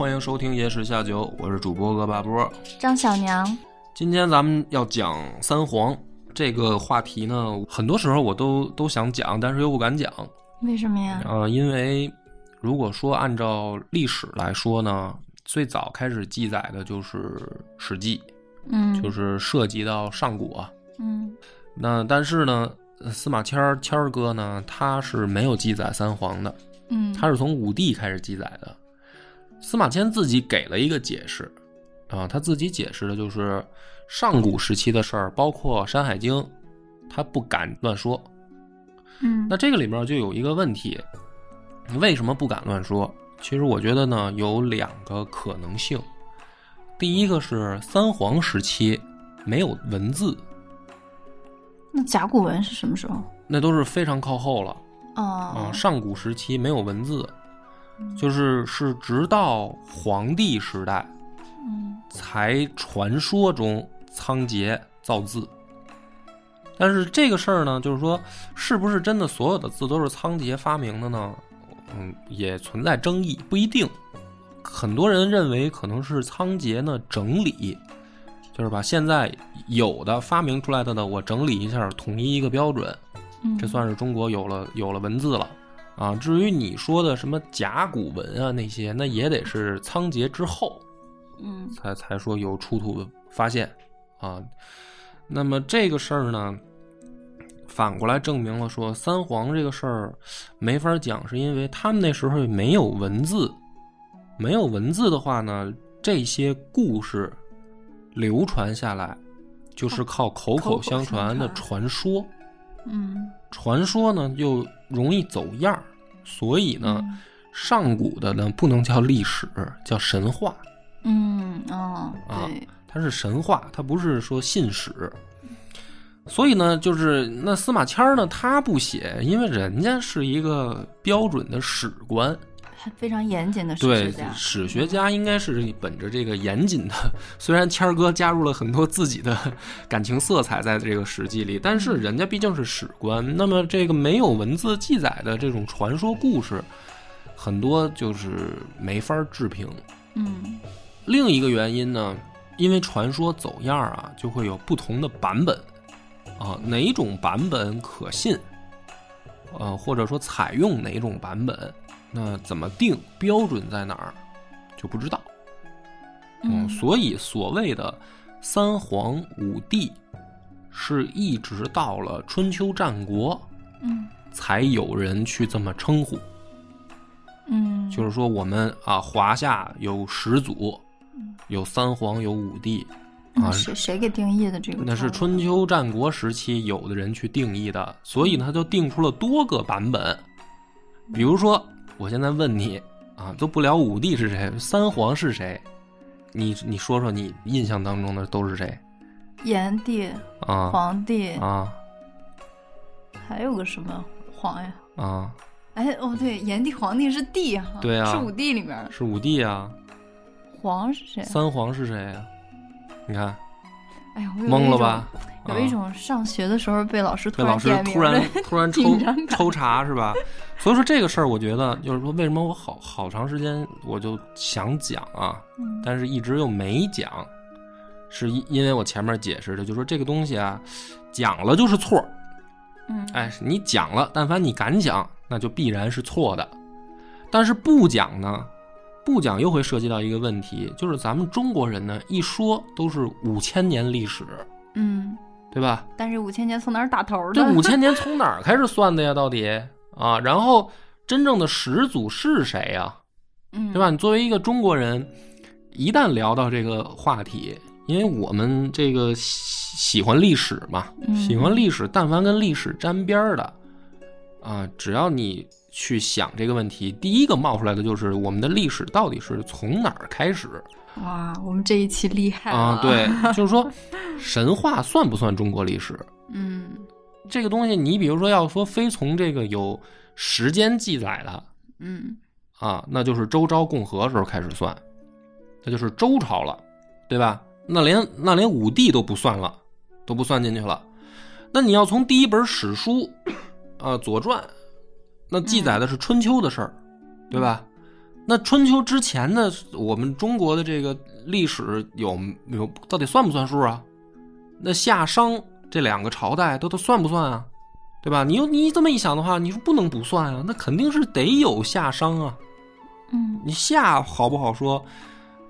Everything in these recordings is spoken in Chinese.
欢迎收听《野史下酒》，我是主播恶霸波。张小娘，今天咱们要讲三皇这个话题呢，很多时候我都都想讲，但是又不敢讲。为什么呀？呃，因为如果说按照历史来说呢，最早开始记载的就是《史记》，嗯，就是涉及到上古啊。嗯那但是呢，司马迁儿谦儿哥呢，他是没有记载三皇的，嗯，他是从武帝开始记载的。司马迁自己给了一个解释，啊，他自己解释的就是上古时期的事儿，包括《山海经》，他不敢乱说。嗯那这个里面就有一个问题，为什么不敢乱说？其实我觉得呢，有两个可能性。第一个是三皇时期没有文字，那甲骨文是什么时候？那都是非常靠后了。哦啊，，上古时期没有文字，就是是直到皇帝时代嗯才传说中仓颉造字。但是这个事儿呢，就是说，是不是真的所有的字都是仓颉发明的呢？嗯，也存在争议，不一定。很多人认为可能是仓颉呢整理，就是把现在有的发明出来的呢，我整理一下，统一一个标准，嗯，这算是中国有了有了文字了啊。至于你说的什么甲骨文啊那些，那也得是仓颉之后嗯才才说有出土发现啊。那么这个事儿呢，反过来证明了说三皇这个事儿没法讲，是因为他们那时候没有文字，没有文字的话呢，这些故事流传下来就是靠口口相相传的传传说。嗯传说呢又容易走样儿，所以呢，嗯上古的呢不能叫历史，叫神话，嗯哦啊，它是神话，它不是说信史。所以呢，就是那司马迁儿呢，他不写，因为人家是一个标准的史官，还非常严谨的史学家，史学家应该是本着这个严谨的。虽然谦儿哥加入了很多自己的感情色彩在这个史记里，但是人家毕竟是史官。那么这个没有文字记载的这种传说故事，很多就是没法置评。嗯另一个原因呢，因为传说走样儿啊，就会有不同的版本啊，哪种版本可信，呃，或者说采用哪种版本，那怎么定标准在哪儿，就不知道。嗯，所以所谓的三皇五帝，是一直到了春秋战国，嗯才有人去这么称呼。嗯，就是说，我们啊，华夏有始祖，嗯有三皇，有五帝，啊谁谁给定义的这个？那是春秋战国时期有的人去定义的，所以呢，他就定出了多个版本。比如说，我现在问你啊，都不聊五帝是谁，三皇是谁？你你说说你印象当中的都是谁炎帝、啊黄帝，啊还有个什么皇呀？啊？哎哦对，炎帝、黄帝是帝哈，对啊是五帝里面的。是五帝啊？皇是谁？三皇是谁呀、你看懵了吧？啊有一种上学的时候被老师突然被老师突然突然 抽抽查是吧？所以说这个事儿，我觉得就是说，为什么我好好长时间我就想讲啊，嗯但是一直又没讲，是因因为我前面解释的，就说这个东西啊，讲了就是错儿，嗯，哎，你讲了，但凡你敢讲，那就必然是错的。但是不讲呢，不讲又会涉及到一个问题，就是咱们中国人呢，一说都是五千年历史，嗯，对吧？但是五千年从哪儿打头的？这五千年从哪儿开始算的呀？到底啊？然后真正的始祖是谁呀？嗯，对吧？你作为一个中国人，一旦聊到这个话题，因为我们这个喜喜欢历史嘛，嗯喜欢历史，但凡跟历史沾边儿的啊，只要你去想这个问题，第一个冒出来的就是我们的历史到底是从哪儿开始哇，我们这一期厉害了。啊？对，就是说神话算不算中国历史？嗯这个东西，你比如说要说非从这个有时间记载的嗯啊，那就是周朝共和时候开始算，那就是周朝了，对吧？那连那连武帝都不算了，都不算进去了。那你要从第一本史书，啊，《左传》，那记载的是春秋的事儿，对吧？那春秋之前的我们中国的这个历史有有到底算不算数啊？那夏商这两个朝代都都算不算啊？对吧？你又你这么一想的话，你说不能不算啊？那肯定是得有夏商啊。嗯你夏好不好说？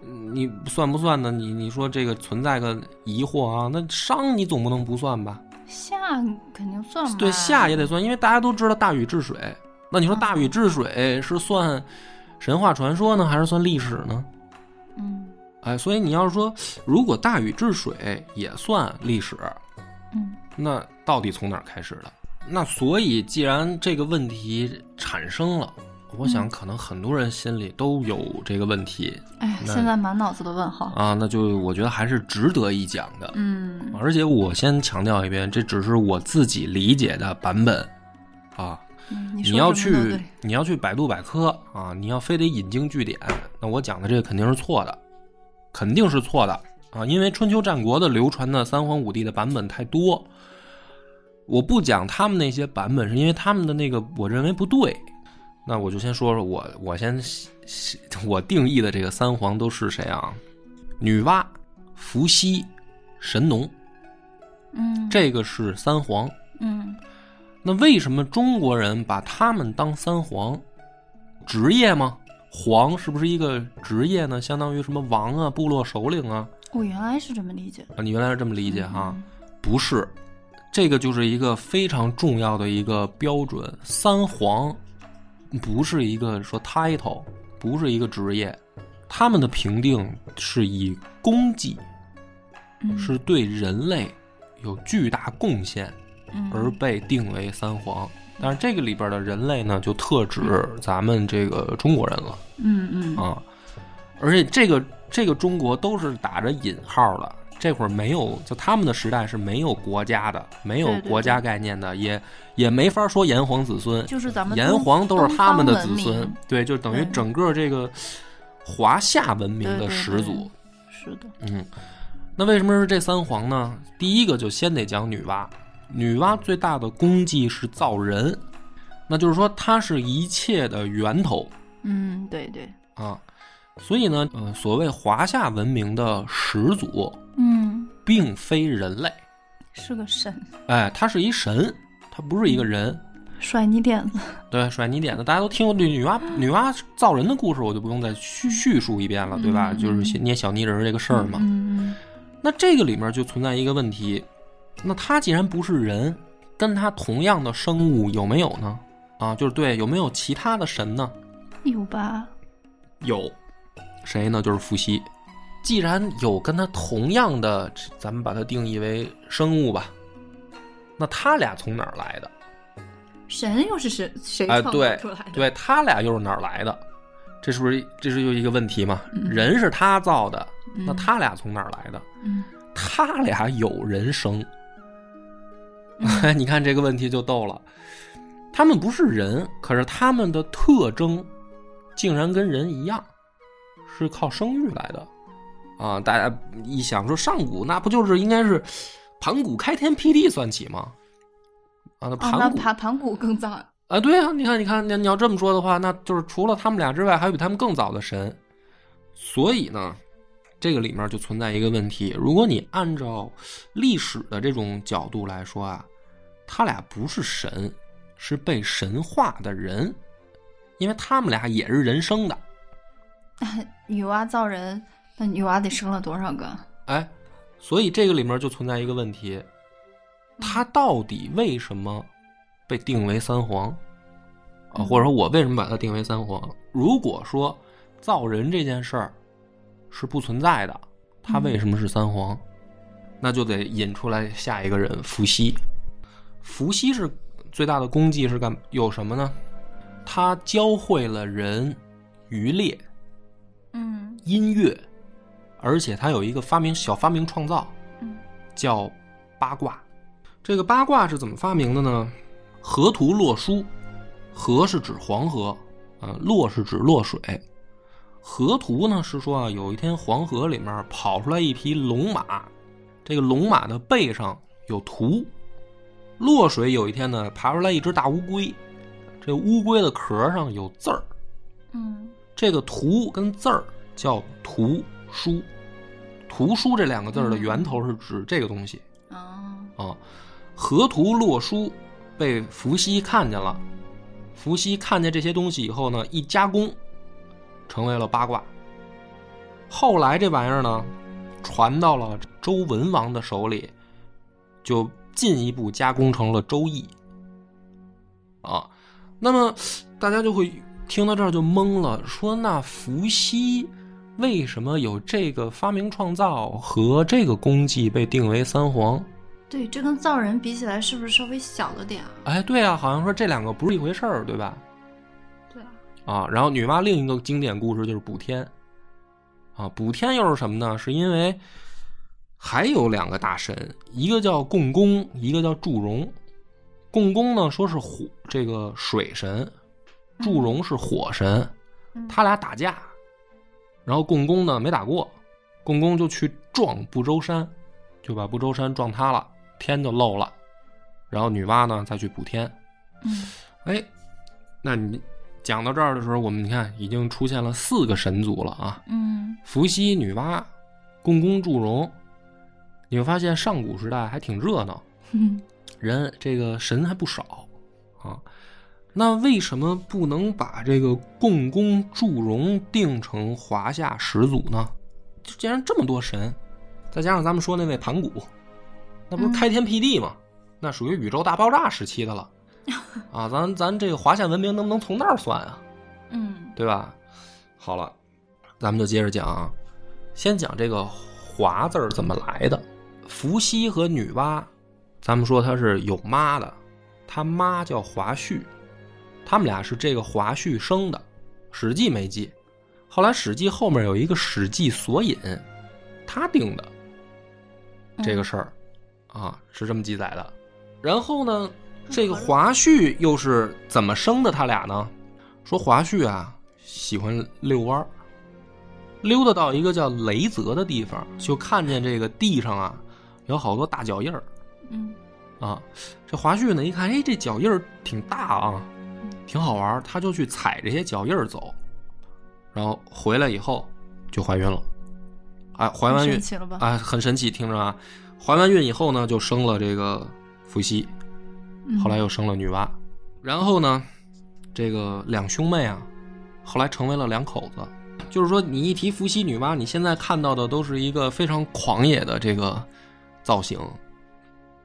嗯你算不算呢？你你说这个存在个疑惑啊？那商你总不能不算吧？夏肯定算吧。对，夏也得算，因为大家都知道大禹治水。那你说大禹治水是算神话传说呢，还是算历史呢？嗯哎，所以你要是说，如果大禹治水也算历史，嗯那到底从哪儿开始的？那所以，既然这个问题产生了，我想可能很多人心里都有这个问题哎呀，现在满脑子的问号。啊，那就我觉得还是值得一讲的。嗯而且我先强调一遍，这只是我自己理解的版本啊。嗯，你你要去你要去百度百科啊，你要非得引经据典，那我讲的这个肯定是错的，肯定是错的啊！因为春秋战国的流传的三皇五帝的版本太多，我不讲他们那些版本，是因为他们的那个我认为不对。那我就先说说我我先我定义的这个三皇都是谁啊？女娲、伏羲、神农，嗯这个是三皇。嗯那为什么中国人把他们当三皇？职业吗？皇是不是一个职业呢？相当于什么王啊、部落首领啊？我原来是这么理解的。啊，你原来是这么理解哈？嗯不是，这个就是一个非常重要的一个标准。三皇不是一个说 title，不是一个职业，他们的评定是以功绩，嗯是对人类有巨大贡献嗯而被定为三皇。但是这个里边的人类呢，就特指咱们这个中国人了嗯嗯啊。而且这个这个中国都是打着引号的，这会儿没有，就他们的时代是没有国家的，没有国家概念的，也也没法说炎黄子孙，就是咱们炎黄都是他们的子孙，对，就等于整个这个华夏文明的始祖。是的。嗯，那为什么是这三皇呢？第一个就先得讲女娲，女娲最大的功绩是造人，那就是说她是一切的源头嗯，对对。啊。所以呢，呃，所谓华夏文明的始祖，嗯，并非人类，是个神，哎，他是一神，他不是一个人。甩泥点子。对，甩泥点子，大家都听过这女娲女娲造人的故事，我就不用再叙叙述一遍了，对吧？嗯就是捏小泥人儿这个事儿嘛。嗯那这个里面就存在一个问题，那他既然不是人，跟他同样的生物有没有呢？啊，就是对，有没有其他的神呢？嗯，有吧？有，谁呢？就是伏羲。既然有跟他同样的，咱们把它定义为生物吧，那他俩从哪儿来的？神又是谁谁哎，创对造出来的？，对他俩又是哪儿来的？这是不是这是又一个问题嘛？嗯人是他造的，那嗯他俩从哪儿来的？嗯他俩有人生，嗯 你看这个问题就逗了。他们不是人，可是他们的特征竟然跟人一样，是靠生育来的啊！大家一想说上古那不就是应该是盘古开天辟地算起吗？啊，那盘古盘盘古更早。啊，对啊，你看，你看，你你要这么说的话，那就是除了他们俩之外，还有比他们更早的神。所以呢，这个里面就存在一个问题：如果你按照历史的这种角度来说啊，他俩不是神，是被神化的人，因为他们俩也是人生的。女娲造人，那女娲得生了多少个？哎，所以这个里面就存在一个问题：他到底为什么被定为三皇？啊，嗯或者说我为什么把它定为三皇？如果说造人这件事儿是不存在的，他为什么是三皇？那就得引出来下一个人伏羲。伏羲是最大的功绩是干有什么呢？他教会了人渔猎、嗯音乐，而且他有一个发明小发明创造，嗯叫八卦。这个八卦是怎么发明的呢？河图洛书，河是指黄河，呃，洛是指洛水。河图呢是说啊，有一天黄河里面跑出来一匹龙马，这个龙马的背上有图。洛水有一天呢爬出来一只大乌龟，这乌龟的壳上有字儿，嗯这个图跟字儿叫图书。图书这两个字儿的源头是指这个东西。哦啊，河图洛书被伏羲看见了，伏羲看见这些东西以后呢，一加工，成为了八卦。后来这玩意儿呢，传到了周文王的手里，就进一步加工成了《周易》。啊，那么大家就会听到这儿就懵了，说那伏羲为什么有这个发明创造和这个功绩被定为三皇？对，这跟造人比起来是不是稍微小了点啊？哎，对啊，好像说这两个不是一回事儿，对吧？对啊，啊，然后女娲另一个经典故事就是补天，啊，补天又是什么呢？是因为还有两个大神，一个叫共工，一个叫祝融。共工呢说是火这个水神，祝融是火神，嗯他俩打架，然后共工呢没打过，共工就去撞不周山，就把不周山撞塌了，天就漏了，然后女娲呢再去补天。嗯哎，那你讲到这儿的时候，我们你看已经出现了四个神族了啊，嗯伏羲、女娲、共工、祝融。你会发现上古时代还挺热闹，嗯人这个神还不少啊。那为什么不能把这个共工、祝融定成华夏始祖呢？就既然这么多神，再加上咱们说那位盘古，那不是嗯开天辟地吗？那属于宇宙大爆炸时期的了 啊！咱咱这个华夏文明能不能从那儿算啊？嗯对吧？好了，咱们就接着讲啊。先讲这个“华”字儿怎么来的。伏羲和女娲，咱们说他是有妈的，他妈叫华胥，他们俩是这个华胥生的，《史记》没记。后来《史记》后面有一个《史记索引》，他定的这个事儿啊，是这么记载的。然后呢，这个华胥又是怎么生的？他俩呢？说华胥啊喜欢遛弯儿，溜达到一个叫雷泽的地方，就看见这个地上啊有好多大脚印儿嗯啊。这华胥呢一看，哎，这脚印儿挺大啊，挺好玩儿，他就去踩这些脚印儿走，然后回来以后就怀孕了。哎，怀完孕神奇了吧？啊，很神奇，听着啊，怀完孕以后呢，就生了这个伏羲，嗯后来又生了女娲，然后呢，这个两兄妹啊，后来成为了两口子。就是说，你一提伏羲、女娲，你现在看到的都是一个非常狂野的这个造型。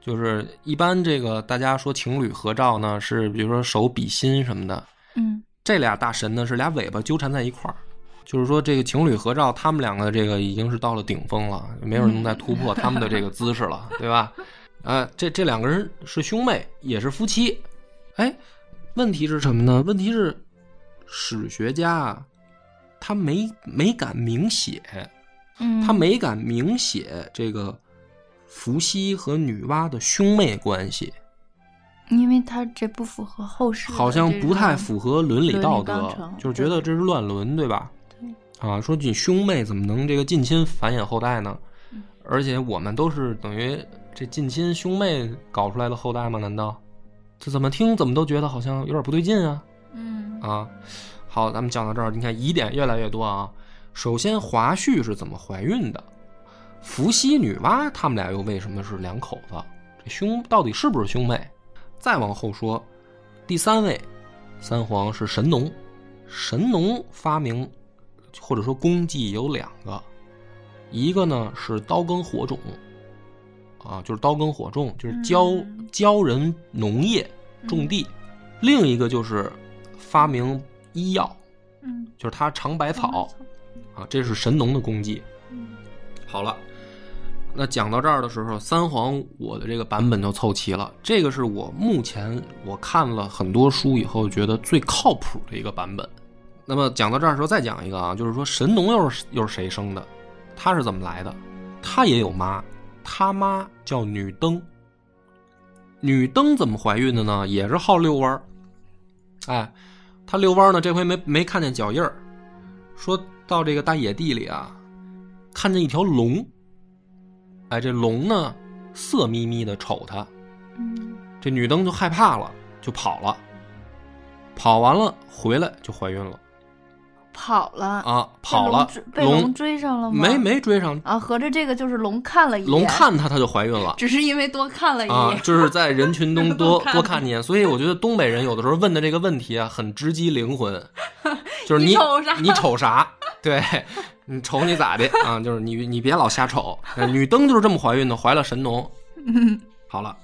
就是一般这个大家说情侣合照呢，是比如说手比心什么的，嗯这俩大神呢是俩尾巴纠缠在一块儿，就是说这个情侣合照，他们两个这个已经是到了顶峰了，没有人能再突破他们的这个姿势了，对吧？啊，这这两个人是兄妹，也是夫妻。哎，问题是什么呢？问题是史学家啊，他没没敢明写，嗯，他没敢明写这个伏羲和女娲的兄妹关系。因为他这不符合后世好像不太符合伦理道德就是觉得这是乱伦，对吧？对啊，说你兄妹怎么能这个近亲繁衍后代呢嗯？而且我们都是等于这近亲兄妹搞出来的后代吗？难道这怎么听怎么都觉得好像有点不对劲啊？嗯啊，好，咱们讲到这儿，你看疑点越来越多啊。首先，华胥是怎么怀孕的？伏羲、女娲他们俩又为什么是两口子？这兄到底是不是兄妹？再往后说，第三位三皇是神农。神农发明或者说功绩有两个，一个呢是刀耕火种，啊，就是刀耕火种，就是教、嗯教人农业种地；另一个就是发明医药，嗯就是他尝百草啊，这是神农的功绩。嗯好了，那讲到这儿的时候，三皇我的这个版本就凑齐了。这个是我目前我看了很多书以后觉得最靠谱的一个版本。那么讲到这儿的时候，再讲一个啊，就是说神农又是又是谁生的？他是怎么来的？他也有妈，他妈叫女登。女登怎么怀孕的呢？也是好遛弯儿。哎，他遛弯儿呢，这回没没看见脚印儿，说到这个大野地里啊，看见一条龙。哎，这龙呢，色眯眯的瞅他，嗯这女灯就害怕了，就跑了。跑完了回来就怀孕了跑了啊，跑了被龙追上了吗？没没追上，啊，合着这个就是龙看了一眼，龙看她她就怀孕了。只是因为多看了一啊眼，，就是在人群中多 多看一眼，所以我觉得东北人有的时候问的这个问题啊，很直击灵魂，就是你你瞅啥你瞅啥？对，你瞅你咋的啊？就是你你别老瞎瞅。呃女登就是这么怀孕的，怀了神农。嗯好了，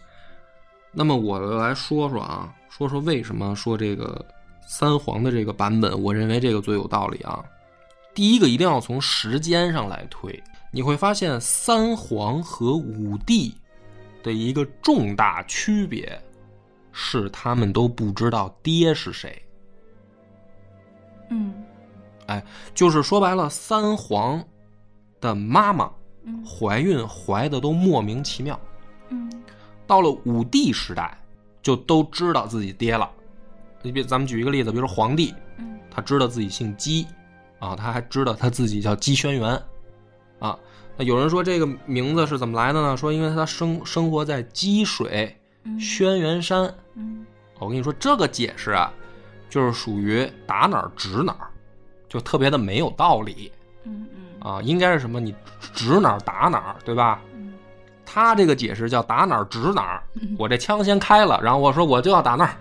那么我来说说啊，说说为什么说这个三皇的这个版本，我认为这个最有道理啊。第一个一定要从时间上来推，你会发现三皇和五帝的一个重大区别是，他们都不知道爹是谁。嗯就是说白了，三皇的妈妈嗯怀孕怀的都莫名其妙。嗯到了武帝时代，就都知道自己爹了。你比咱们举一个例子，比如说皇帝，嗯他知道自己姓姬，啊，他还知道他自己叫姬轩辕，啊，那有人说这个名字是怎么来的呢？说因为他生生活在积水嗯轩辕山。嗯我跟你说，这个解释啊，就是属于打哪儿指哪儿，就特别的没有道理嗯嗯啊。应该是什么？你指哪儿打哪儿，对吧？嗯他这个解释叫打哪儿指哪儿嗯，我这枪先开了，然后我说我就要打那儿，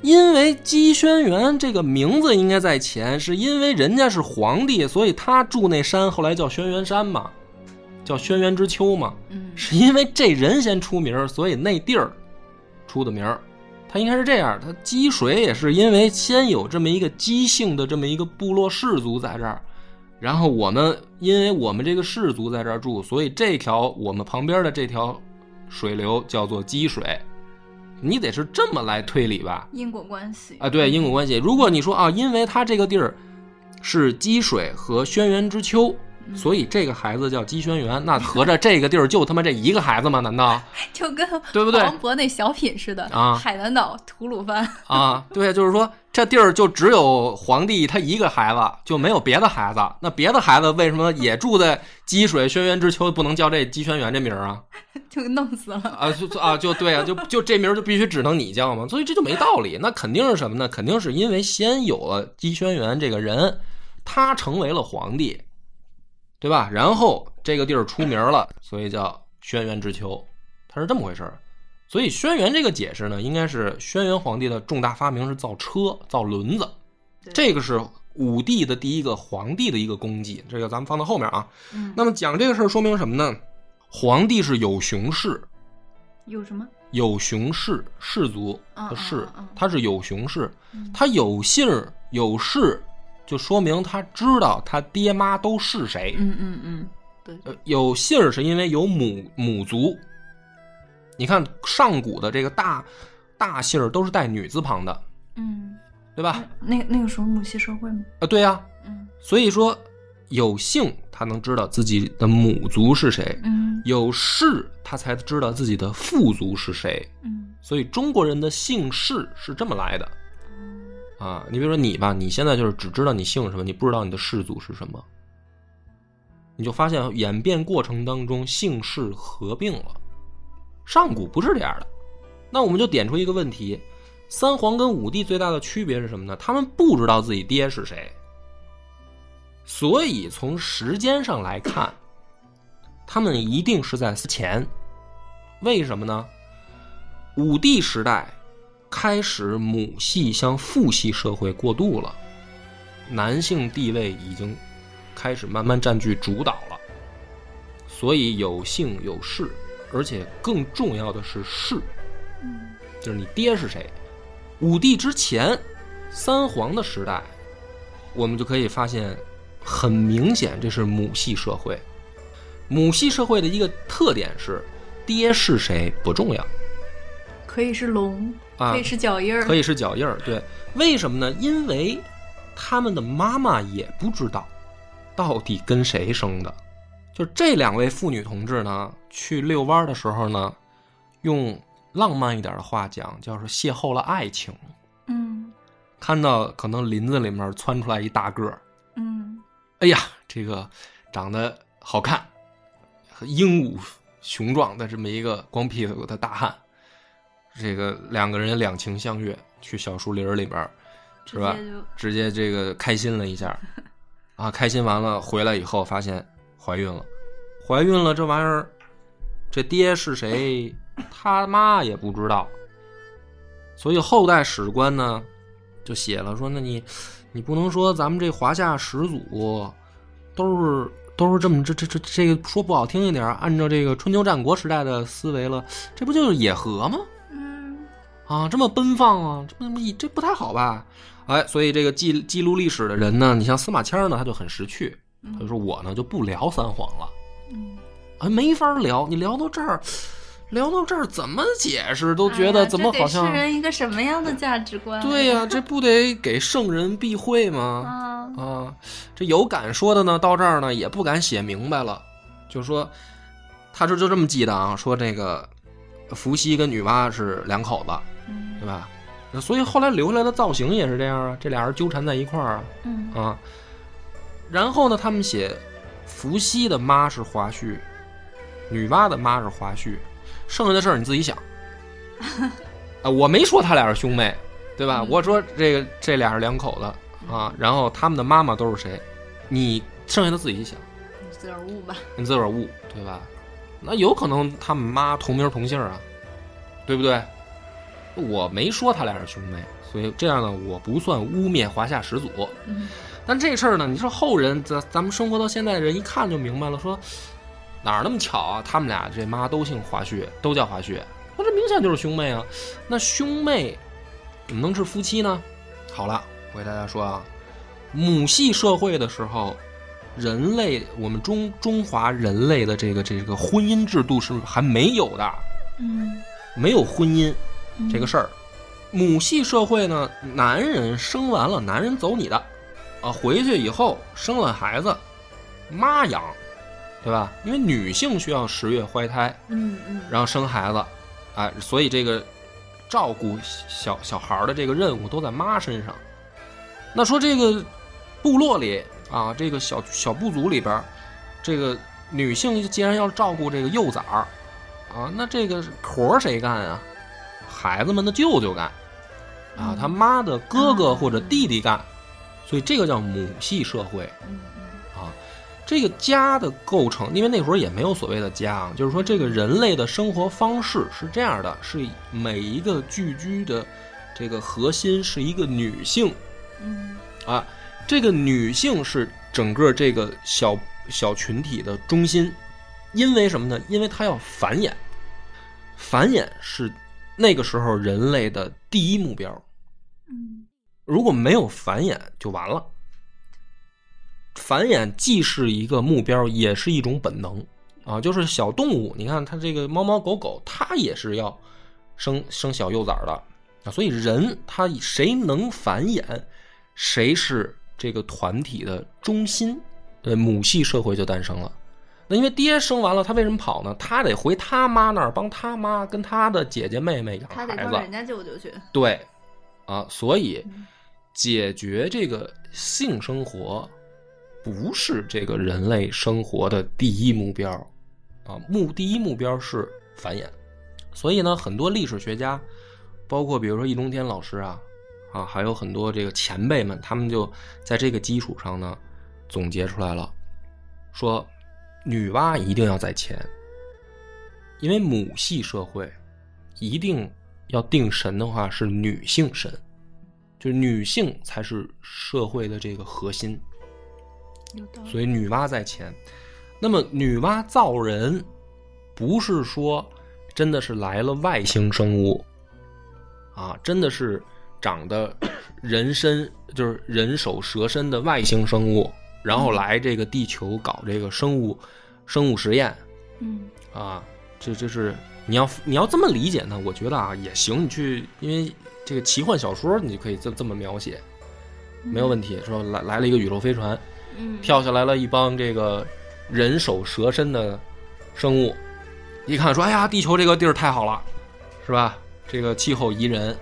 因为姬轩辕这个名字应该在前，是因为人家是皇帝，所以他住那山后来叫轩辕山嘛，叫轩辕之丘嘛，嗯是因为这人先出名，所以那地儿出的名儿。他应该是这样，它积水也是因为先有这么一个姬姓的这么一个部落氏族在这儿，然后我们因为我们这个氏族在这儿住，所以这条我们旁边的这条水流叫做积水。你得是这么来推理吧？因果关系啊，对因果关系。如果你说啊，因为它这个地儿是积水和轩辕之丘，嗯所以这个孩子叫姬轩辕，那合着这个地儿就他妈这一个孩子吗？难道 就跟对不对黄渤那小品似的啊海南岛吐鲁番，啊？对，就是说这地儿就只有皇帝他一个孩子，就没有别的孩子。那别的孩子为什么也住在积水轩辕之丘，不能叫这姬轩辕这名儿啊？就弄死了。啊，就就啊，就对啊，就就这名儿就必须只能你叫嘛，所以这就没道理。那肯定是什么呢？肯定是因为先有了姬轩辕这个人，他成为了皇帝，对吧？然后这个地儿出名了，所以叫轩辕之丘，它是这么回事儿。所以轩辕这个解释呢，应该是轩辕皇帝的重大发明是造车、造轮子，这个是武帝的第一个皇帝的一个功绩，这个咱们放到后面啊。嗯，那么讲这个事儿说明什么呢？皇帝是有熊氏，有什么？有熊氏氏族嗯的氏他是有熊氏嗯，他有姓儿有氏，就说明他知道他爹妈都是谁。嗯嗯嗯，对，呃，有姓儿是因为有母母族。你看上古的这个大大姓儿都是带女字旁的，嗯，对吧？那那个时候母系社会吗？啊，对呀、嗯所以说有姓他能知道自己的母族是谁，嗯有氏他才知道自己的父族是谁。嗯所以中国人的姓氏是这么来的啊。你比如说你吧，你现在就是只知道你姓什么，你不知道你的氏族是什么，你就发现演变过程当中姓氏合并了。上古不是这样的，那我们就点出一个问题：三皇跟五帝最大的区别是什么呢？他们不知道自己爹是谁，所以从时间上来看，他们一定是在前。为什么呢？武帝时代开始母系向父系社会过渡了，男性地位已经开始慢慢占据主导了，所以有姓有氏，而且更重要的是氏，就是你爹是谁。武帝之前，三皇的时代，我们就可以发现，很明显这是母系社会。母系社会的一个特点是，爹是谁不重要。可以是龙，啊可以是脚印儿，可以是脚印儿。对，为什么呢？因为他们的妈妈也不知道到底跟谁生的。就这两位妇女同志呢，去遛弯儿的时候呢，用浪漫一点的话讲，叫是邂逅了爱情。嗯看到可能林子里面窜出来一大个儿，嗯哎呀，这个长得好看，英武雄壮的这么一个光屁股的大汉，这个两个人两情相悦，去小树林里边儿，是吧？直接直接这个开心了一下，啊，开心完了回来以后发现怀孕了，怀孕了这玩意儿，这爹是谁，他妈也不知道，所以后代史官呢就写了说，那你你不能说咱们这华夏始祖都是都是这么这这这这个说不好听一点儿，按照这个春秋战国时代的思维了，这不就是野合吗？嗯啊，这么奔放啊，这不这不太好吧？哎，所以这个记记录历史的人呢，你像司马迁呢，他就很识趣，他就说我呢就不聊三皇了，嗯，啊，没法聊，你聊到这儿，聊到这儿怎么解释都觉得怎么好像世人一个什么样的价值观？对呀、这不得给圣人避讳吗？啊，啊，这有敢说的呢，到这儿呢也不敢写明白了，就说他这就这么记的啊，说这个伏羲跟女娲是两口子，嗯对吧？那所以后来留下来的造型也是这样啊，这俩人纠缠在一块儿啊嗯啊。然后呢，他们写伏羲的妈是华胥，女娲的妈是华胥，剩下的事儿你自己想。啊，我没说他俩是兄妹，对吧？嗯我说这个这俩是两口子啊，然后他们的妈妈都是谁？你剩下的自己想，你自个儿悟吧。你自个儿悟，对吧？那有可能他们妈同名同姓啊，对不对？我没说他俩是兄妹，所以这样呢，我不算污蔑华夏始祖。嗯但这事儿呢，你说后人咱咱们生活到现在的人一看就明白了，说哪儿那么巧啊？他们俩这妈都姓华胥，都叫华胥，那这明显就是兄妹啊。那兄妹怎么能是夫妻呢？好了，我给大家说啊，母系社会的时候，人类我们中中华人类的这个这个婚姻制度是还没有的，嗯没有婚姻嗯这个事儿。母系社会呢，男人生完了，男人走你的，啊，回去以后生了孩子，妈养，对吧？因为女性需要十月怀胎，嗯嗯，然后生孩子，啊，所以这个照顾小小孩儿的这个任务都在妈身上。那说这个部落里啊，这个小小部族里边，这个女性既然要照顾这个幼崽儿啊，那这个活儿谁干啊？孩子们的舅舅干啊，他妈的哥哥或者弟弟干，所以这个叫母系社会。啊，这个家的构成，因为那会儿也没有所谓的家啊，就是说这个人类的生活方式是这样的，是每一个聚居的这个核心是一个女性。嗯。啊，这个女性是整个这个小小群体的中心，因为什么呢？因为她要繁衍，繁衍是那个时候人类的第一目标，如果没有繁衍，就完了。繁衍既是一个目标，也是一种本能啊。就是小动物，你看它这个猫猫狗狗，它也是要生生小幼崽的啊。所以人他谁能繁衍，谁是这个团体的中心，呃，母系社会就诞生了。那因为爹生完了，他为什么跑呢？他得回他妈那儿帮他妈跟他的姐姐妹妹养他得孩子。帮人家舅舅去。对，啊，所以嗯解决这个性生活不是这个人类生活的第一目标，啊，目第一目标是繁衍。所以呢，很多历史学家，包括比如说易中天老师啊，啊，还有很多这个前辈们，他们就在这个基础上呢，总结出来了，说女娲一定要在前，因为母系社会一定要定神的话是女性神，就是女性才是社会的这个核心，有道理。所以女娲在前。那么女娲造人，不是说真的是来了外星生物，啊，真的是长得 人身就是人首蛇身的外星生物，然后来这个地球搞这个生物生物实验嗯啊，这这是你要你要这么理解呢，我觉得啊也行。你去因为这个奇幻小说，你就可以这这么描写，没有问题。说来来了一个宇宙飞船，嗯，跳下来了一帮这个人首蛇身的生物，一看说：“哎呀，地球这个地儿太好了，是吧？这个气候宜人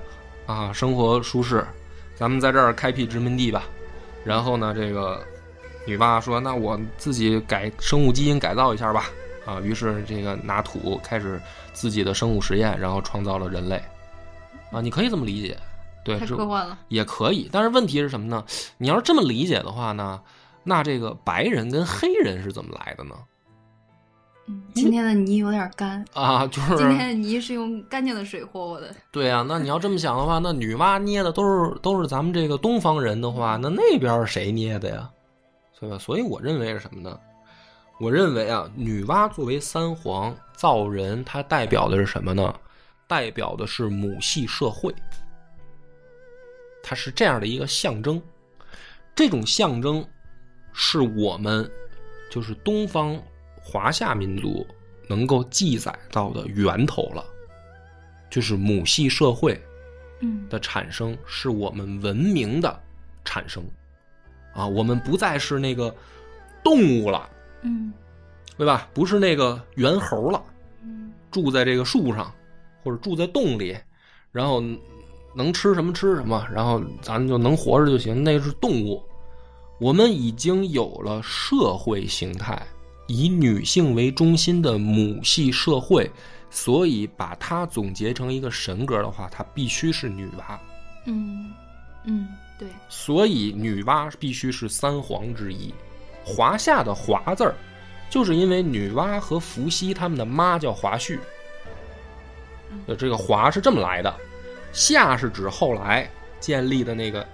啊，生活舒适，咱们在这儿开辟殖民地吧。”然后呢，这个女娲说：“那我自己改生物基因改造一下吧。”啊，于是这个拿土开始自己的生物实验，然后创造了人类。啊，你可以这么理解，对，太这科幻了。也可以，但是问题是什么呢？你要是这么理解的话呢，那这个白人跟黑人是怎么来的呢？嗯，今天的泥有点干，啊，就是今天的泥是用干净的水和我的。对啊，那你要这么想的话，那女娲捏的都是都是咱们这个东方人的话，那那边是谁捏的呀？对吧？所以我认为是什么呢？我认为啊，女娲作为三皇造人，它代表的是什么呢？代表的是母系社会，它是这样的一个象征。这种象征是我们就是东方华夏民族能够记载到的源头了，就是母系社会嗯的产生是我们文明的产生啊，我们不再是那个动物了，嗯对吧？不是那个猿猴了，嗯住在这个树上或者住在洞里，然后能吃什么吃什么，然后咱就能活着就行。那是动物，我们已经有了社会形态，以女性为中心的母系社会，所以把它总结成一个神格的话，它必须是女娃。嗯嗯，对，所以女娲必须是三皇之一。华夏的“华”字儿，就是因为女娲和伏羲他们的妈叫华胥。呃，这个“华”是这么来的，“夏”是指后来建立的那个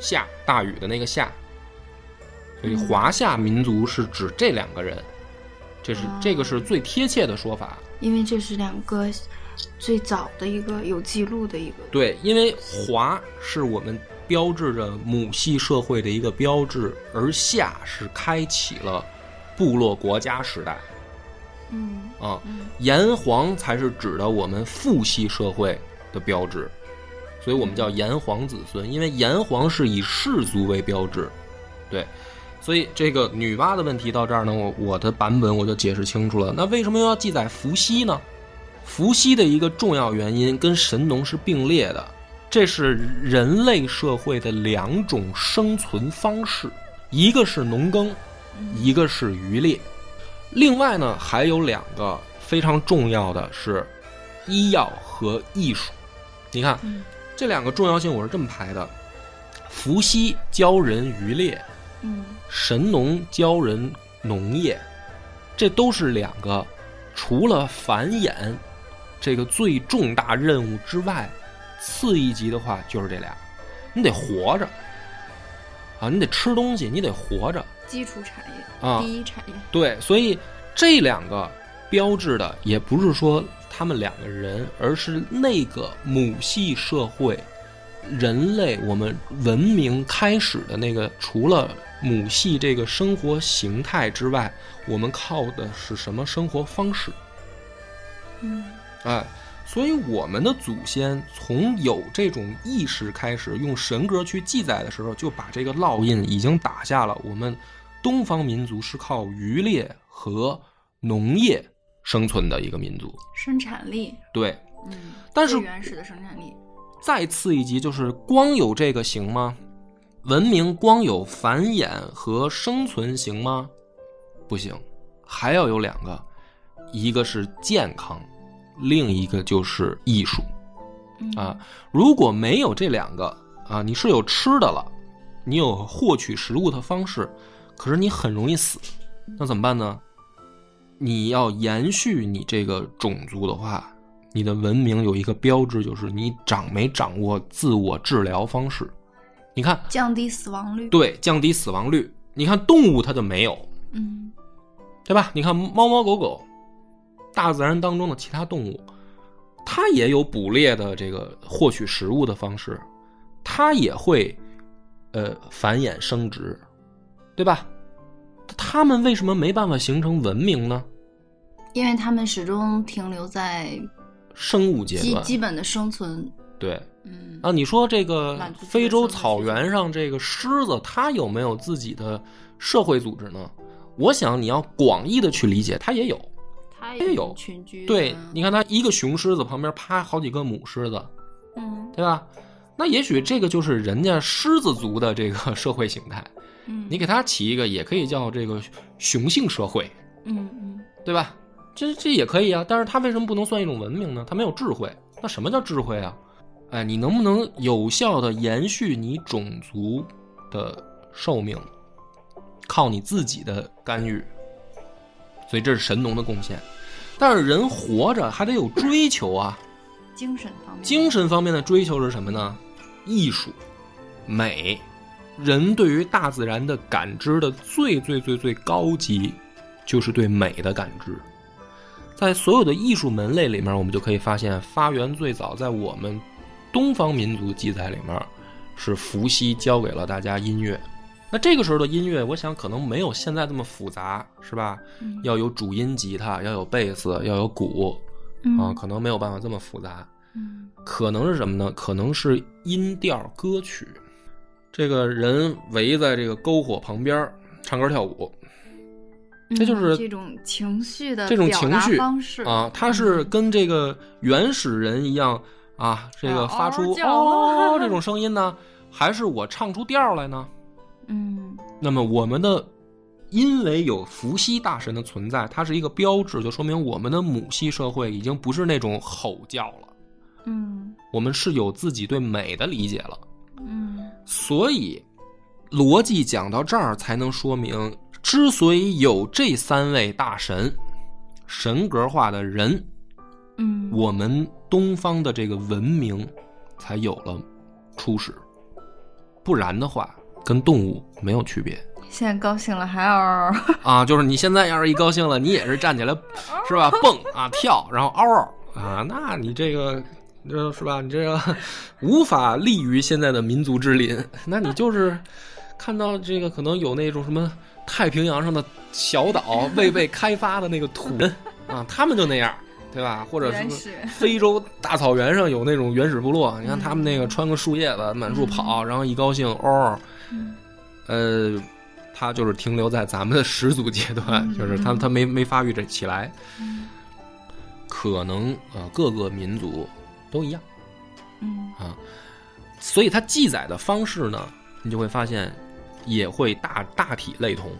夏大禹的那个夏，所以嗯华夏民族是指这两个人，这是哦这个是最贴切的说法。因为这是两个最早的一个有记录的一个。对，因为华是我们标志着母系社会的一个标志，而夏是开启了部落国家时代嗯啊，嗯炎黄才是指的我们父系社会的标志，所以我们叫炎黄子孙，因为炎黄是以氏族为标志，对。所以这个女娲的问题到这儿呢，我我的版本我就解释清楚了。那为什么又要记载伏羲呢？伏羲的一个重要原因跟神农是并列的，这是人类社会的两种生存方式，一个是农耕，一个是渔猎。另外呢，还有两个非常重要的是医药和艺术。你看嗯这两个重要性，我是这么排的：伏羲教人渔猎，嗯神农教人农业，这都是两个除了繁衍这个最重大任务之外，次一级的话就是这俩，你得活着啊，你得吃东西，你得活着基础产业啊。第一产业。对，所以这两个标志的也不是说他们两个人，而是那个母系社会，人类我们文明开始的那个，除了母系这个生活形态之外，我们靠的是什么生活方式？嗯哎，所以我们的祖先从有这种意识开始，用神格去记载的时候，就把这个烙印已经打下了。我们东方民族是靠渔猎和农业生存的一个民族。生产力，对，嗯，但是原始的生产力。再次一级就是光有这个行吗？文明光有繁衍和生存行吗？不行，还要有两个，一个是健康，另一个就是艺术。嗯啊，如果没有这两个啊，你是有吃的了，你有获取食物的方式，可是你很容易死，那怎么办呢？你要延续你这个种族的话，你的文明有一个标志，就是你掌没掌握自我治疗方式。你看，降低死亡率。对，降低死亡率。你看动物它就没有，嗯对吧？你看猫猫狗狗，大自然当中的其他动物，它也有捕猎的这个获取食物的方式，它也会呃繁衍生殖，对吧？它们为什么没办法形成文明呢？因为他们始终停留在生物阶基段，基本的生存。对嗯啊，你说这个非洲草原上这个狮子，它有没有自己的社会组织呢？我想你要广义的去理解，它也有。它也有群居。对，你看它一个雄狮子旁边趴好几个母狮子，嗯对吧？那也许这个就是人家狮子族的这个社会形态，嗯，你给它起一个也可以叫这个雄性社会，嗯嗯对吧？这这也可以啊，但是它为什么不能算一种文明呢？它没有智慧。那什么叫智慧啊？哎，你能不能有效的延续你种族的寿命，靠你自己的干预。所以这是神农的贡献。但是人活着还得有追求啊，精神方面，精神方面的追求是什么呢？艺术、美，人对于大自然的感知的最最最最高级，就是对美的感知。在所有的艺术门类里面，我们就可以发现，发源最早在我们东方民族记载里面，是伏羲教给了大家音乐。那这个时候的音乐，我想可能没有现在这么复杂，是吧？嗯要有主音吉他，要有贝斯，要有鼓嗯啊，可能没有办法这么复杂。嗯可能是什么呢？可能是音调歌曲。这个人围在这个篝火旁边唱歌跳舞这就是嗯这种情绪的这种情绪方式啊，他是跟这个原始人一样啊，这个发出哦 这种声音呢，还是我唱出调来呢？嗯。那么我们的，因为有伏羲大神的存在，它是一个标志，就说明我们的母系社会已经不是那种吼叫了，嗯。我们是有自己对美的理解了。嗯。所以，逻辑讲到这儿，才能说明，之所以有这三位大神，神格化的人，嗯，我们东方的这个文明才有了初始。不然的话，跟动物没有区别现在高兴了还要啊。就是你现在要是一高兴了，你也是站起来，是吧？蹦啊跳，然后嗷嗷啊，那你这个。这是吧？你这个无法立于现在的民族之林，那你就是看到这个可能有那种什么太平洋上的小岛未被开发的那个土人啊，他们就那样，对吧？或者原是非洲大草原上有那种原始部落，你看他们那个穿个树叶子满处跑，然后一高兴嗷，嗯。呃，他就是停留在咱们的始祖阶段，嗯。就是他他没没发育这起来，嗯。可能啊、呃各个民族都一样。嗯。啊，所以它记载的方式呢，你就会发现也会大大体类同。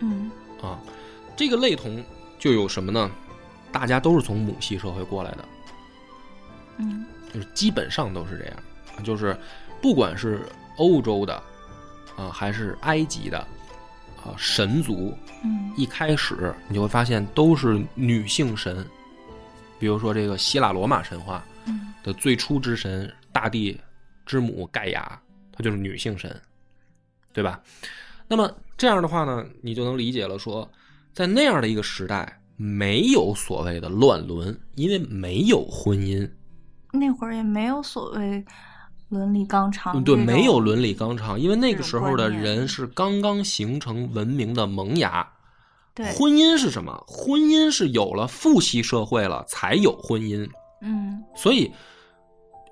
嗯。啊。这个类同就有什么呢？大家都是从母系社会过来的，嗯。就是基本上都是这样，就是不管是欧洲的啊，还是埃及的啊，神族嗯一开始你就会发现都是女性神，比如说这个希腊罗马神话，嗯的最初之神大地之母盖亚，她就是女性神，对吧？那么这样的话呢，你就能理解了说，在那样的一个时代，没有所谓的乱伦，因为没有婚姻，那会儿也没有所谓伦理纲常，对，没有伦理纲常，因为那个时候的人是刚刚形成文明的萌芽。对，婚姻是什么？婚姻是有了父系社会了才有婚姻，嗯。所以，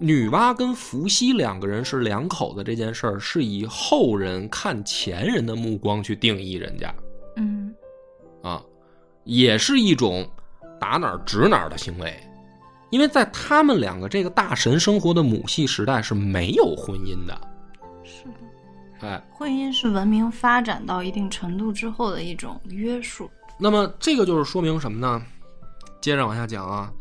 女娲跟伏羲两个人是两口子这件事儿，是以后人看前人的目光去定义人家。嗯。啊，也是一种打哪儿指哪儿的行为，因为在他们两个这个大神生活的母系时代是没有婚姻的，是的，哎，婚姻是文明发展到一定程度之后的一种约束。那么这个就是说明什么呢？接着往下讲啊，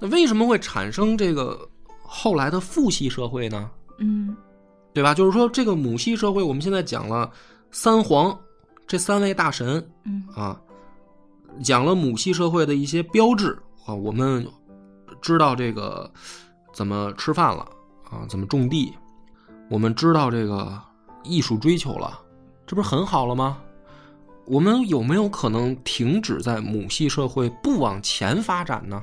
那为什么会产生这个后来的父系社会呢？嗯对吧？就是说，这个母系社会，我们现在讲了三皇这三位大神嗯啊，讲了母系社会的一些标志啊，我们知道这个怎么吃饭了啊，怎么种地，我们知道这个艺术追求了，这不是很好了吗？我们有没有可能停止在母系社会不往前发展呢？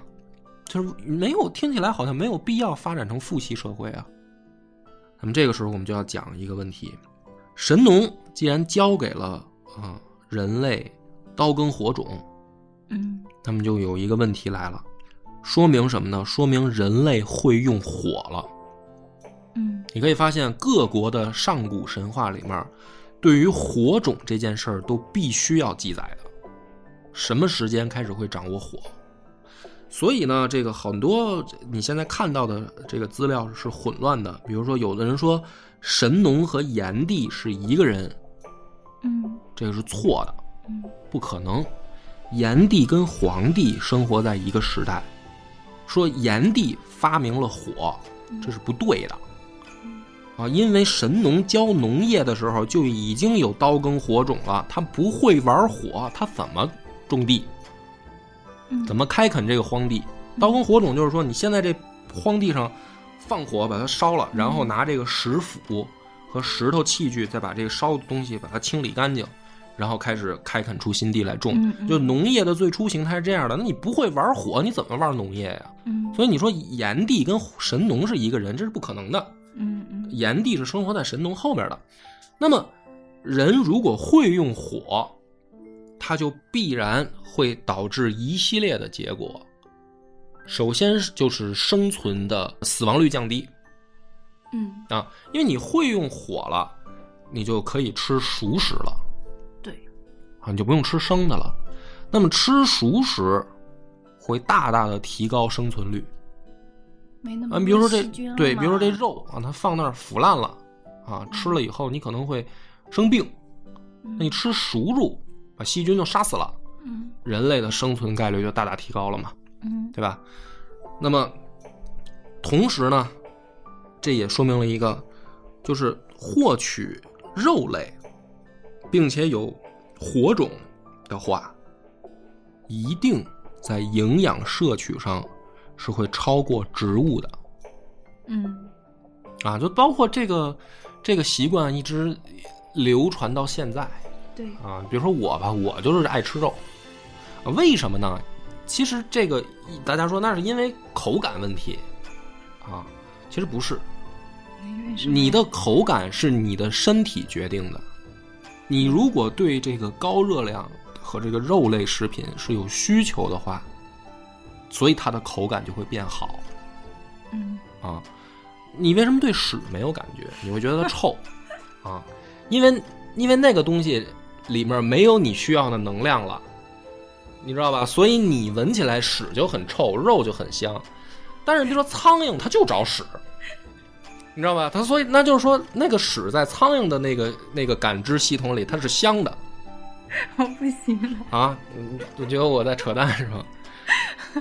就是没有，听起来好像没有必要发展成父系社会啊。那么这个时候我们就要讲一个问题：神农既然交给了啊、人类刀耕火种，嗯那么就有一个问题来了，说明什么呢？说明人类会用火了。嗯你可以发现各国的上古神话里面，对于火种这件事儿都必须要记载的，什么时间开始会掌握火。所以呢，这个很多你现在看到的这个资料是混乱的。比如说，有的人说神农和炎帝是一个人，嗯这个是错的，嗯不可能。炎帝跟黄帝生活在一个时代，说炎帝发明了火，这是不对的。啊，因为神农教农业的时候就已经有刀耕火种了，他不会玩火，他怎么种地？嗯怎么开垦这个荒地？刀耕火种就是说，你现在这荒地上放火把它烧了，然后拿这个石斧和石头器具再把这个烧的东西把它清理干净，然后开始开垦出新地来种。就农业的最初形态是这样的，那你不会玩火，你怎么玩农业呀？嗯所以你说炎帝跟神农是一个人，这是不可能的。炎帝是生活在神农后面的。那么，人如果会用火，它就必然会导致一系列的结果。首先就是生存的死亡率降低嗯，啊，因为你会用火了，你就可以吃熟食了对，啊，你就不用吃生的了。那么吃熟食会大大的提高生存率。啊，没那么多比如说这对，比如说这，肉啊，它放那儿腐烂了啊，吃了以后你可能会生病。那你吃熟肉，把细菌就杀死了，嗯人类的生存概率就大大提高了嘛，嗯对吧？那么同时呢，这也说明了一个，就是获取肉类，并且有火种的话，一定在营养摄取上是会超过植物的。嗯啊，就包括这个这个习惯一直流传到现在对，啊。比如说我吧，我就是爱吃肉，啊为什么呢？其实这个大家说那是因为口感问题啊，其实不是，你的口感是你的身体决定的。你如果对这个高热量和这个肉类食品是有需求的话，所以它的口感就会变好。嗯啊，你为什么对屎没有感觉？你会觉得它臭啊？因为因为那个东西里面没有你需要的能量了，你知道吧？所以你闻起来屎就很臭，肉就很香。但是比如说苍蝇，它就找屎，你知道吧？他所以那就是说，那个屎在苍蝇的那个那个感知系统里，它是香的 我不行了，啊。你你觉得我在扯淡是吧？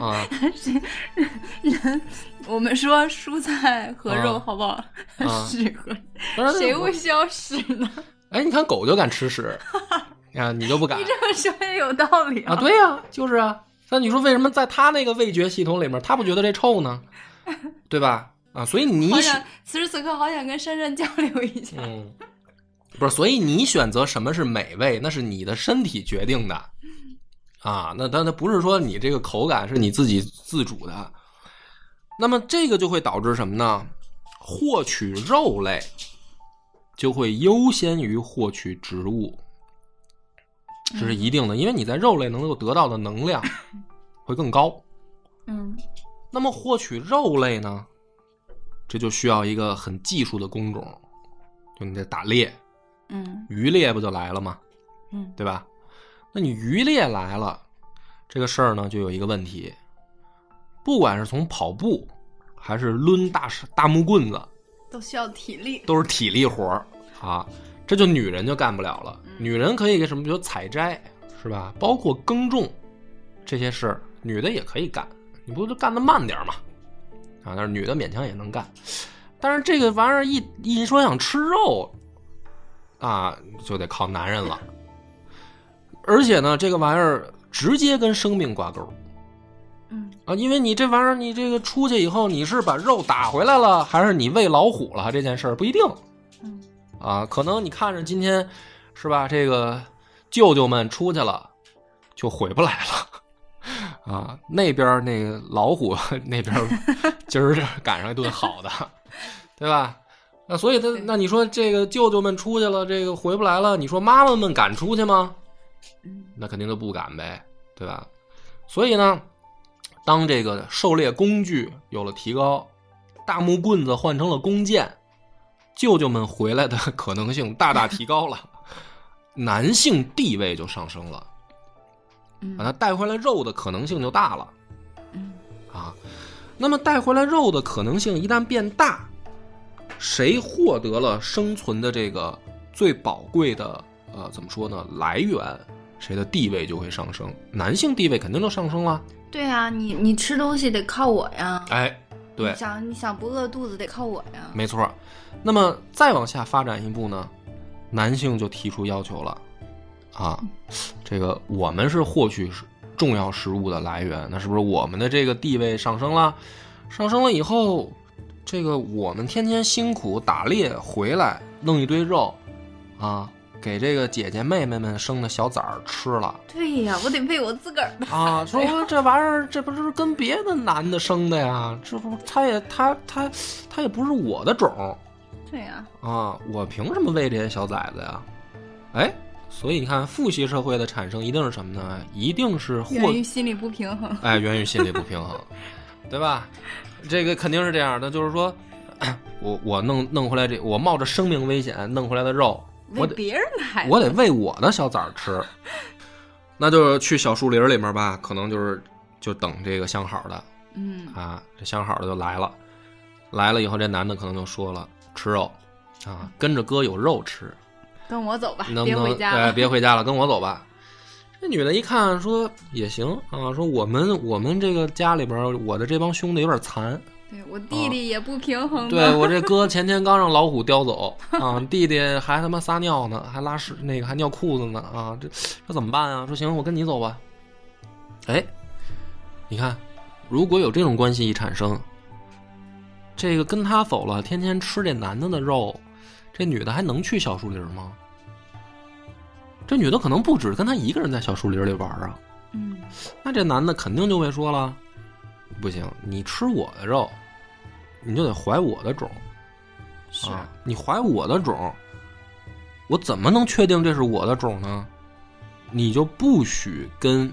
啊，人我们说蔬菜和肉啊好不好？啊 屎和谁会需要屎呢？哎，你看狗就敢吃屎，啊，你就不敢你这么说也有道理啊？对呀、就是啊。那你说为什么在它那个味觉系统里面，它不觉得这臭呢？对吧？啊，所以你想此时此刻好想跟珊珊交流一下。嗯，不是，所以你选择什么是美味，那是你的身体决定的啊。那但它不是说你这个口感是你自己自主的。那么这个就会导致什么呢？获取肉类就会优先于获取植物，这是一定的，因为你在肉类能够得到的能量 会更高。嗯那么获取肉类呢，这就需要一个很技术的工种，就你得打猎，嗯渔猎不就来了吗？嗯对吧？那你渔猎来了，这个事儿呢就有一个问题，不管是从跑步还是抡大石大木棍子，都需要体力。都是体力活儿啊，这就女人就干不了了。女人可以给什么，比如采摘，是吧？包括耕种这些事儿，女的也可以干，你不就干的慢点儿嘛？啊，但是女的勉强也能干，但是这个玩意儿一一说想吃肉，啊，就得靠男人了。而且呢，这个玩意儿直接跟生命挂钩。嗯啊，因为你这玩意儿，你这个出去以后，你是把肉打回来了，还是你喂老虎了？这件事儿不一定嗯啊。可能你看着今天是吧，这个舅舅们出去了，就回不来了啊。那边那个老虎 那边 今儿赶上一顿好的，对吧？那所以他那你说这个舅舅们出去了，这个回不来了，你说妈妈们敢出去吗？嗯那肯定就不敢呗，对吧？所以呢，当这个狩猎工具有了提高，大木棍子换成了弓箭，舅舅们回来的可能性大大提高了，男性地位就上升了，嗯把它带回来肉的可能性就大了嗯啊。那么带回来肉的可能性一旦变大，谁获得了生存的这个最宝贵的呃怎么说呢来源，谁的地位就会上升，男性地位肯定就上升了。对啊，你你吃东西得靠我呀。哎，对你，想你想不饿肚子得靠我呀。没错。那么再往下发展一步呢，男性就提出要求了，啊，这个我们是获取重要食物的来源，那是不是我们的这个地位上升了？上升了以后，这个我们天天辛苦打猎回来，弄一堆肉，啊，给这个姐姐妹妹们生的小崽儿吃了。对呀，我得喂我自个儿的。啊，说 这玩意儿，这不是跟别的男的生的呀？这不，他也他他他也不是我的种对呀，啊，我凭什么喂这些小崽子呀？哎，所以你看，父系社会的产生一定是什么呢？一定是获源于心理不平衡。哎，源于心理不平衡，对吧？这个肯定是这样的，就是说，我我弄弄回来这，我冒着生命危险弄回来的肉，我得别人我得喂我的小崽儿吃，那就是去小树林里面吧，可能就是就等这个相好的嗯啊，这相好的就来了，来了以后，这男的可能就说了吃肉啊，跟着哥有肉吃，跟我走吧，能不能别回家对，了。别回家了，跟我走吧。这女的一看说也行啊，说我们我们这个家里边，我的这帮兄弟有点残，对我弟弟也不平衡的。对我这哥前天刚让老虎叼走 啊，弟弟还他妈撒尿呢，还拉屎，那个还尿裤子呢啊，这这怎么办啊？说行，我跟你走吧。哎，你看，如果有这种关系一产生，这个跟他走了，天天吃这男的的肉，这女的还能去小树林吗？这女的可能不止跟他一个人在小树林里玩啊，嗯那这男的肯定就会说了，不行，你吃我的肉，你就得怀我的种。是啊，你怀我的种，我怎么能确定这是我的种呢？你就不许跟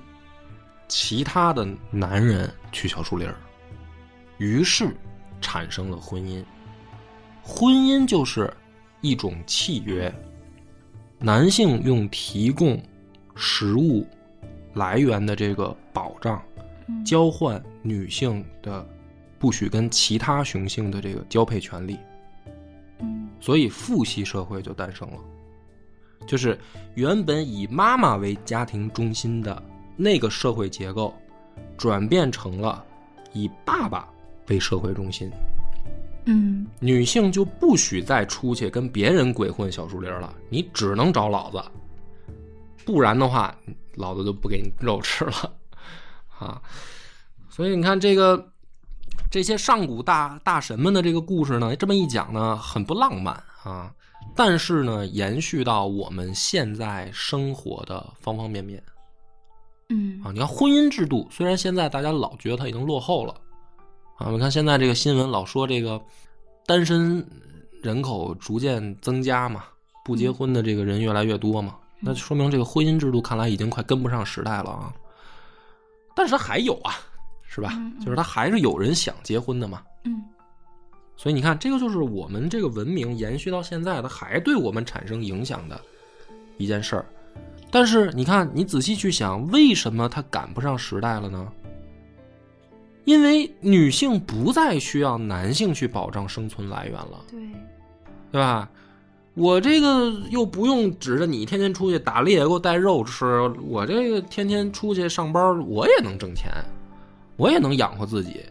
其他的男人去小树林儿。于是产生了婚姻，婚姻就是一种契约，男性用提供食物来源的这个保障，嗯。交换女性的不许跟其他雄性的这个交配权利。嗯。所以父系社会就诞生了，就是原本以妈妈为家庭中心的那个社会结构，转变成了以爸爸为社会中心，嗯女性就不许再出去跟别人鬼混小树林了，你只能找老子，不然的话，老子就不给你肉吃了，啊！所以你看这个这些上古大大神们的这个故事呢，这么一讲呢，很不浪漫啊，但是呢，延续到我们现在生活的方方面面嗯啊。你看婚姻制度，虽然现在大家老觉得它已经落后了啊，你看现在这个新闻老说这个单身人口逐渐增加嘛，不结婚的这个人越来越多嘛，那就说明这个婚姻制度看来已经快跟不上时代了啊。但是它还有啊，是吧？就是他还是有人想结婚的嘛。嗯所以你看，这个就是我们这个文明延续到现在，它还对我们产生影响的一件事儿。但是你看，你仔细去想，为什么它赶不上时代了呢？因为女性不再需要男性去保障生存来源了，对，对吧？我这个又不用指着你天天出去打猎给我带肉吃，我这个天天出去上班，我也能挣钱，我也能养活自己。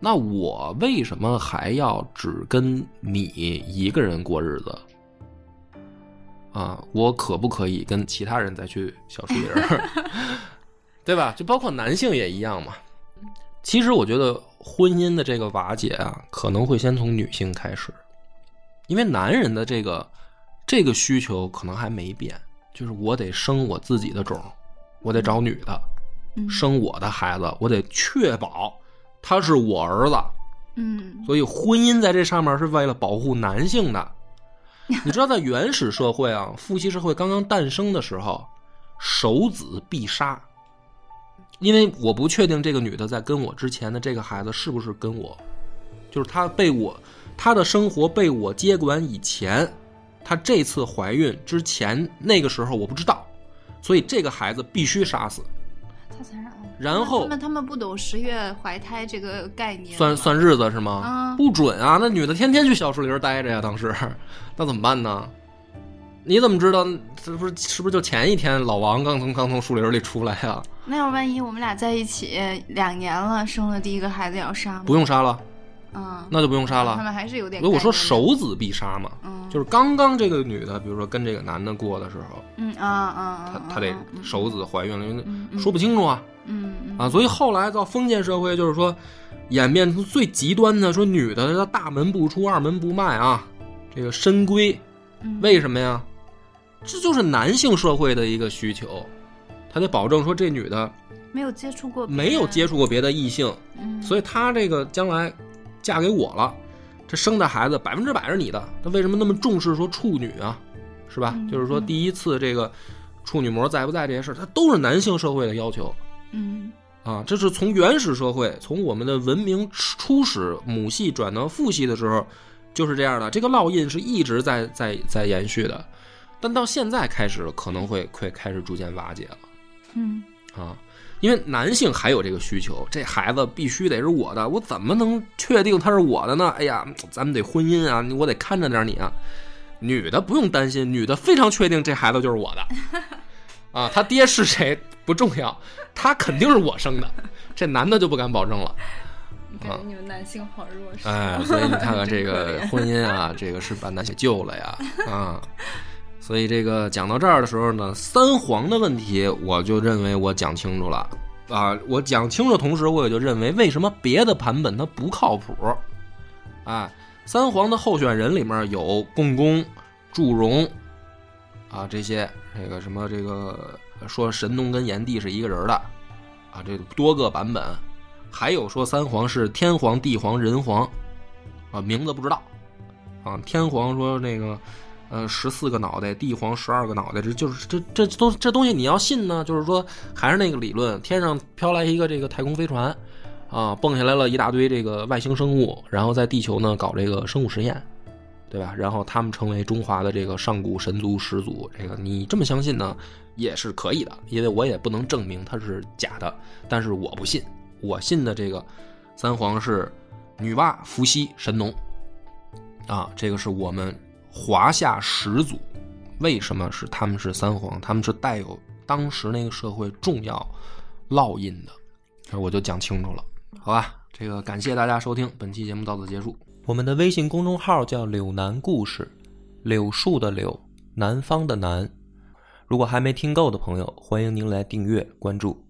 那我为什么还要只跟你一个人过日子？啊，我可不可以跟其他人再去小树林儿？对吧？就包括男性也一样嘛。其实我觉得婚姻的这个瓦解啊，可能会先从女性开始，因为男人的这个这个需求可能还没变，就是我得生我自己的种，我得找女的嗯生我的孩子，我得确保他是我儿子。嗯所以婚姻在这上面是为了保护男性的。你知道，在原始社会啊，父系社会刚刚诞生的时候，守子必杀。因为我不确定这个女的在跟我之前的这个孩子是不是跟我，就是她被我，她的生活被我接管以前，她这次怀孕之前那个时候我不知道，所以这个孩子必须杀死。然后他们他们不懂十月怀胎这个概念，算算日子是吗？啊不准啊！那女的天天去小树林待着呀，当时 那怎么办呢？你怎么知道？这不是是不是就前一天老王刚从刚从树林里出来呀？那要万一我们俩在一起两年了，生了第一个孩子要杀吗？不用杀了，嗯，那就不用杀了。他们还是有点。所以我说，守子必杀嘛，嗯，就是刚刚这个女的，比如说跟这个男的过的时候，嗯啊啊啊，她她得嗯守子怀孕了，因为说不清楚啊嗯嗯啊。所以后来到封建社会，就是说演变成最极端的，说女的她大门不出，二门不迈啊，这个深闺，嗯为什么呀？这就是男性社会的一个需求，他得保证说这女的没有接触过，没有接触过别的异性，嗯，所以她这个将来嫁给我了，这生的孩子百分之百是你的。他为什么那么重视说处女啊？是吧？嗯就是说嗯第一次这个处女膜在不在这些事儿，它都是男性社会的要求嗯啊。这是从原始社会，从我们的文明初始母系转到父系的时候，就是这样的。这个烙印是一直在在在延续的，但到现在开始可能会会开始逐渐瓦解了。嗯啊，因为男性还有这个需求，这孩子必须得是我的，我怎么能确定他是我的呢？哎呀，咱们得婚姻啊，我得看着点你啊。女的不用担心，女的非常确定这孩子就是我的，啊，他爹是谁不重要，他肯定是我生的，这男的就不敢保证了。感觉你们男性好弱势。哎，所以你看看 这个婚姻啊，这个是把男性救了呀，啊，所以这个讲到这儿的时候呢，三皇的问题，我就认为我讲清楚了。啊，我讲清楚，同时我也就认为为什么别的版本它不靠谱，啊，三皇的候选人里面有共工、祝融，啊，这些这个什么这个说神农跟炎帝是一个人的，啊，这多个版本。还有说三皇是天皇、地皇、人皇，啊，名字不知道，啊，天皇说那个，呃，十四个脑袋，地皇十二个脑袋，这就是这这都这东西你要信呢，就是说还是那个理论，天上飘来一个这个太空飞船，啊，蹦下来了一大堆这个外星生物，然后在地球呢搞这个生物实验，对吧？然后他们成为中华的这个上古神族始祖，这个你这么相信呢，也是可以的，因为我也不能证明它是假的，但是我不信。我信的这个三皇是女娲、伏羲、神农，啊，这个是我们华夏始祖。为什么是他们是三皇？他们是带有当时那个社会重要烙印的，我就讲清楚了，好吧？这个感谢大家收听，本期节目到此结束。我们的微信公众号叫“柳南故事”，柳树的柳，南方的南。如果还没听够的朋友，欢迎您来订阅关注。